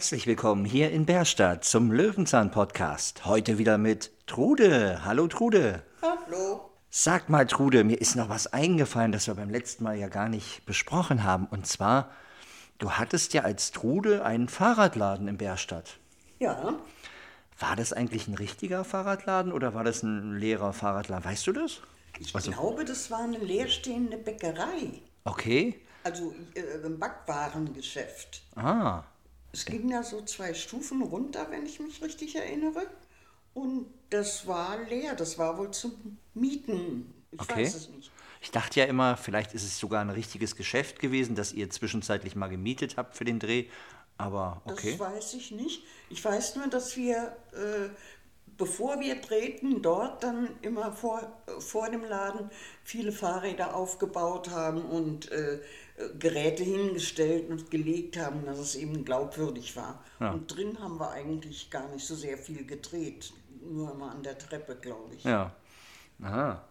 Herzlich willkommen hier in Bärstadt zum Löwenzahn-Podcast. Heute wieder mit Trude. Hallo Trude. Hallo. Sag mal Trude, mir ist noch was eingefallen, das wir beim letzten Mal ja gar nicht besprochen haben. Und zwar, du hattest ja als Trude einen Fahrradladen in Bärstadt. Ja, War das eigentlich ein richtiger Fahrradladen oder war das ein leerer Fahrradladen? Weißt du das? ich glaube, das war eine leerstehende Bäckerei. Okay. Also äh, ein Backwarengeschäft. Ah, Es ging da so zwei Stufen runter, wenn ich mich richtig erinnere. Und das war leer. Das war wohl zum Mieten. Ich okay. weiß es nicht. Ich dachte ja immer, vielleicht ist es sogar ein richtiges Geschäft gewesen, das ihr zwischenzeitlich mal gemietet habt für den Dreh. Aber okay. Das weiß ich nicht. Ich weiß nur, dass wir, äh, bevor wir drehten, dort dann immer vor, vor dem Laden viele Fahrräder aufgebaut haben und äh, Geräte hingestellt und gelegt haben, dass es eben glaubwürdig war. Ja. Und drin haben wir eigentlich gar nicht so sehr viel gedreht. Nur immer an der Treppe, glaube ich. Ja. Aha.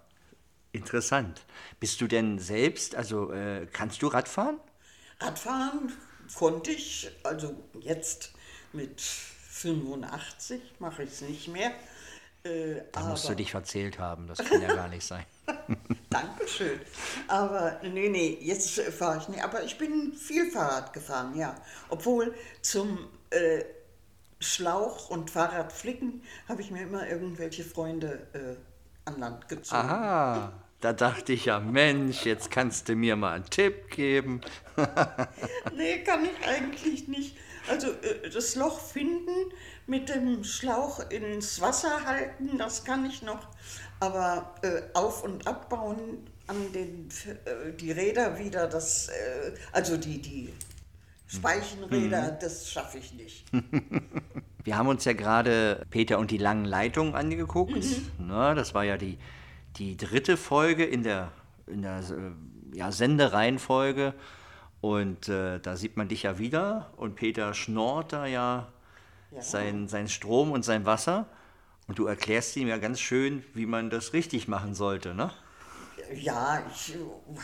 Interessant. Bist du denn selbst, also äh, kannst du Radfahren? Radfahren konnte ich, also jetzt mit 85 mache ich es nicht mehr. Äh, Da musst du aber- dich verzählt haben, das kann ja gar nicht sein. Dankeschön. Aber nee, nee, jetzt fahre ich nicht. Aber ich bin viel Fahrrad gefahren, ja. Obwohl zum äh, Schlauch und Fahrradflicken habe ich mir immer irgendwelche Freunde äh, an Land gezogen. Aha, da dachte ich ja, Mensch, jetzt kannst du mir mal einen Tipp geben. Nee, kann ich eigentlich nicht. Also äh, das Loch finden, mit dem Schlauch ins Wasser halten, das kann ich noch. Aber äh, auf- und abbauen an den, äh, die Räder wieder, das, äh, also die, die Speichenräder, das schaffe ich nicht. Wir haben uns ja gerade Peter und die langen Leitungen angeguckt. Na, das war ja die, die dritte Folge in der, in der äh, ja, Sendereihenfolge. Und äh, da sieht man dich ja wieder. Und Peter schnort da ja, Ja. Sein, sein Strom und sein Wasser. Und du erklärst ihm ja ganz schön, wie man das richtig machen sollte, ne? Ja, ich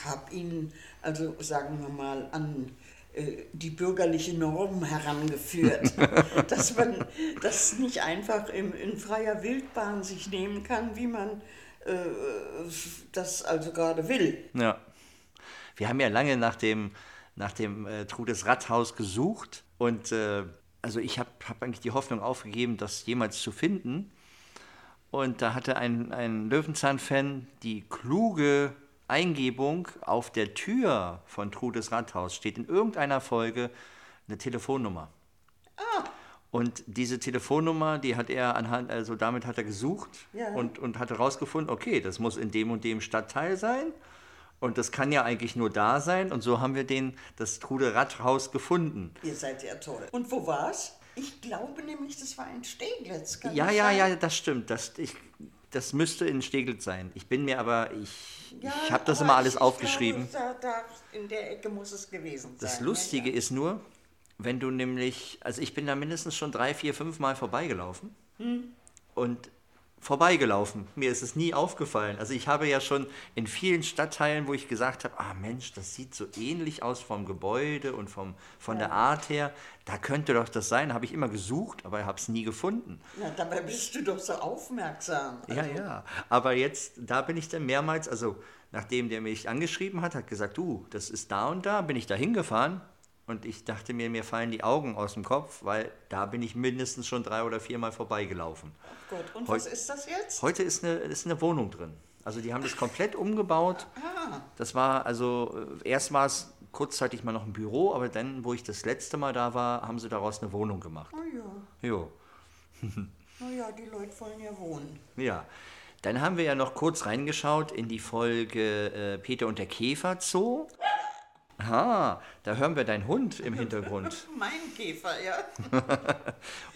habe ihn, also sagen wir mal, an äh, die bürgerliche Norm herangeführt, dass man das nicht einfach im, in freier Wildbahn sich nehmen kann, wie man äh, das also gerade will. Ja. Wir haben ja lange nach dem, nach dem äh, Trudes Rathaus gesucht und äh, also ich habe hab eigentlich die Hoffnung aufgegeben, das jemals zu finden. Und da hatte ein, ein Löwenzahn-Fan die kluge Eingebung, auf der Tür von Trudes Rathaus steht in irgendeiner Folge eine Telefonnummer. Und diese Telefonnummer, die hat er anhand, also damit hat er gesucht Ja. und, und hat herausgefunden, okay, das muss in dem und dem Stadtteil sein. Und das kann ja eigentlich nur da sein. Und so haben wir den, das Trude Rathaus gefunden. Ihr seid ja toll. Und wo war's? Ich glaube nämlich, das war in Steglitz. Kann Ja, ja, sein? ja, das stimmt. Das, ich, das müsste in Steglitz sein. Ich bin mir aber, ich, Ja, ich habe das immer alles ich- aufgeschrieben. Glaube, da, da in der Ecke muss es gewesen sein. Das Ja, Lustige ja. ist nur, wenn du nämlich, also ich bin da mindestens schon drei, vier, fünf Mal vorbeigelaufen und vorbeigelaufen. Mir ist es nie aufgefallen. Also ich habe ja schon in vielen Stadtteilen, wo ich gesagt habe, ah Mensch, das sieht so ähnlich aus vom Gebäude und vom, von der Art her, da könnte doch das sein, habe ich immer gesucht, aber ich habe es nie gefunden. Na, dabei bist du doch so aufmerksam. Ja, ja. Aber jetzt, da bin ich dann mehrmals, also nachdem der mich angeschrieben hat, hat gesagt, du, das ist da und da, bin ich da hingefahren. Und ich dachte mir, mir fallen die Augen aus dem Kopf, weil da bin ich mindestens schon drei oder viermal vorbeigelaufen. Gut, und Heu- was ist das jetzt? Heute ist eine, ist eine Wohnung drin. Also die haben das komplett umgebaut. Ah, Das war also, äh, erst war es kurzzeitig mal noch ein Büro, aber dann, wo ich das letzte Mal da war, haben sie daraus eine Wohnung gemacht. na ja, Jo. na ja, die Leute wollen ja wohnen. Ja, dann haben wir ja noch kurz reingeschaut in die Folge äh, Peter und der Käfer Zoo. Aha, da hören wir deinen Hund im Hintergrund. Mein Käfer, ja.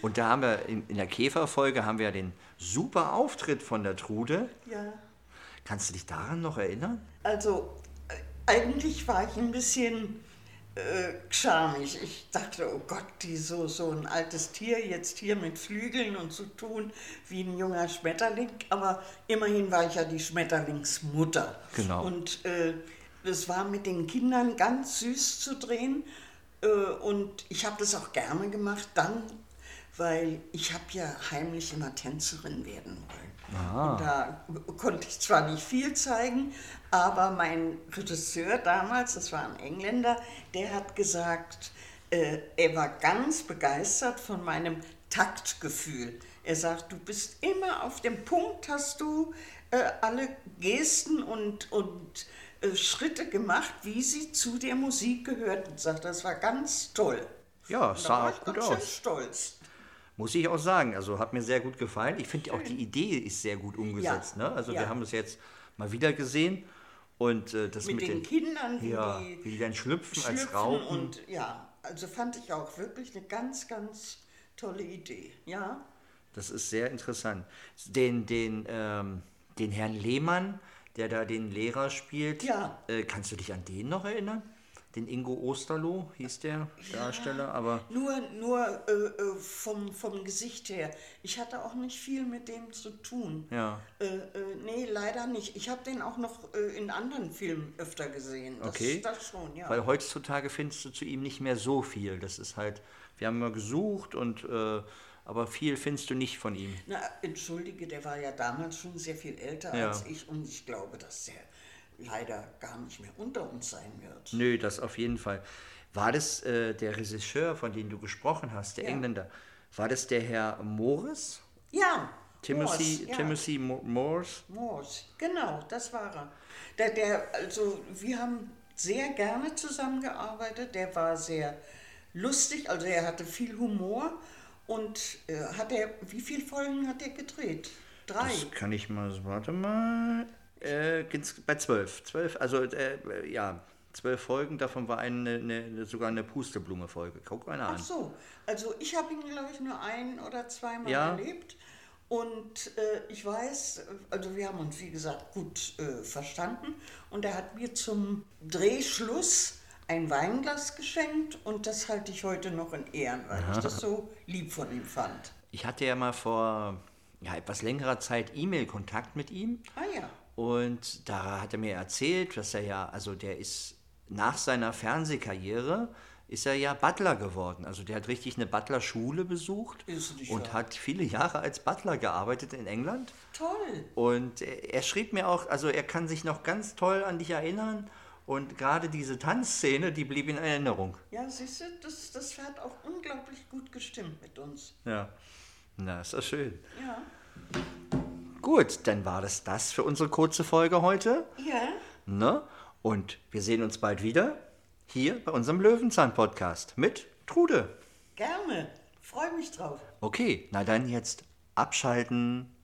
Und da haben wir in, in der Käferfolge haben wir ja den super Auftritt von der Trude. Ja, Kannst du dich daran noch erinnern? also äh, eigentlich war ich ein bisschen äh, schamig. Ich dachte, oh Gott, die so, so ein altes Tier jetzt hier mit Flügeln und zu tun wie ein junger Schmetterling. Aber immerhin war ich ja die Schmetterlingsmutter. Genau. Und äh, es war mit den Kindern ganz süß zu drehen. Äh, und ich habe das auch gerne gemacht, dann, weil ich habe ja heimlich immer Tänzerin werden wollen. Und da konnte ich zwar nicht viel zeigen, aber mein Regisseur damals, das war ein Engländer, der hat gesagt, äh, er war ganz begeistert von meinem Taktgefühl. Er sagt, du bist immer auf dem Punkt, hast du äh, alle Gesten und, und Schritte gemacht, wie sie zu der Musik gehörten. Sagt, das war ganz toll. Ja, sah auch gut aus. stolz. Muss ich auch sagen. Also hat mir sehr gut gefallen. Ich finde auch die Idee ist sehr gut umgesetzt. Ja, Ne? Also ja. wir haben es jetzt mal wieder gesehen. Und äh, das Mit, mit, den, Kindern, wie ja, die wie die dann schlüpfen, als schlüpfen Raupen. und ja, also fand ich auch wirklich eine ganz, ganz tolle Idee. Ja, Das ist sehr interessant. Den, den, ähm, den Herrn Lehmann, der da den Lehrer spielt, Ja. äh, kannst du dich an den noch erinnern? Den Ingo Osterloh hieß der Darsteller, aber nur, nur äh, äh, vom, vom Gesicht her. Ich hatte auch nicht viel mit dem zu tun. ja. Äh, äh, nee, leider nicht. Ich habe den auch noch äh, in anderen Filmen öfter gesehen. Das, Okay. Das schon, ja. Weil heutzutage findest du zu ihm nicht mehr so viel. Das ist halt, wir haben mal gesucht und aber viel findest du nicht von ihm. Na, entschuldige, der war ja damals schon sehr viel älter Ja. als ich und ich glaube, dass der leider gar nicht mehr unter uns sein wird. Nö, das auf jeden Fall. War das äh, der Regisseur, von dem du gesprochen hast, der Ja. Engländer? War das der Herr Morris? Ja, Timothy, Morse, ja. Timothy Mo Morse? Morse, genau, das war er. Der, der, also wir haben sehr gerne zusammengearbeitet. Der war sehr lustig, also er hatte viel Humor und äh, hat er, wie viele Folgen hat er gedreht? Drei. Das kann ich mal, warte mal. Äh, bei zwölf. Zwölf, also äh, ja, zwölf Folgen, davon war eine, eine, sogar eine Pusteblume-Folge. Guck mal an. Ach so, also ich habe ihn, glaube ich, nur ein oder zweimal Ja. erlebt. Und äh, ich weiß, also wir haben uns, wie gesagt, gut äh, verstanden. Und er hat mir zum Drehschluss ein Weinglas geschenkt und das halte ich heute noch in Ehren, weil ich das so lieb von ihm fand. Ich hatte ja mal vor ja, etwas längerer Zeit E-Mail-Kontakt mit ihm. Ah ja, Und da hat er mir erzählt, dass er ja, also der ist nach seiner Fernsehkarriere, ist er ja Butler geworden. Also der hat richtig eine Butler-Schule besucht und wahr. hat viele Jahre als Butler gearbeitet in England. toll. Und er, er schrieb mir auch, also er kann sich noch ganz toll an dich erinnern. Und gerade diese Tanzszene, die blieb in Erinnerung. Ja, siehst du, das, das hat auch unglaublich gut gestimmt mit uns. Ja. Na, ist das schön. Ja. Gut, dann war das das für unsere kurze Folge heute. Ja, Ne? Und wir sehen uns bald wieder hier bei unserem Löwenzahn-Podcast mit Trude. gerne. Freue mich drauf. Okay, na dann jetzt abschalten.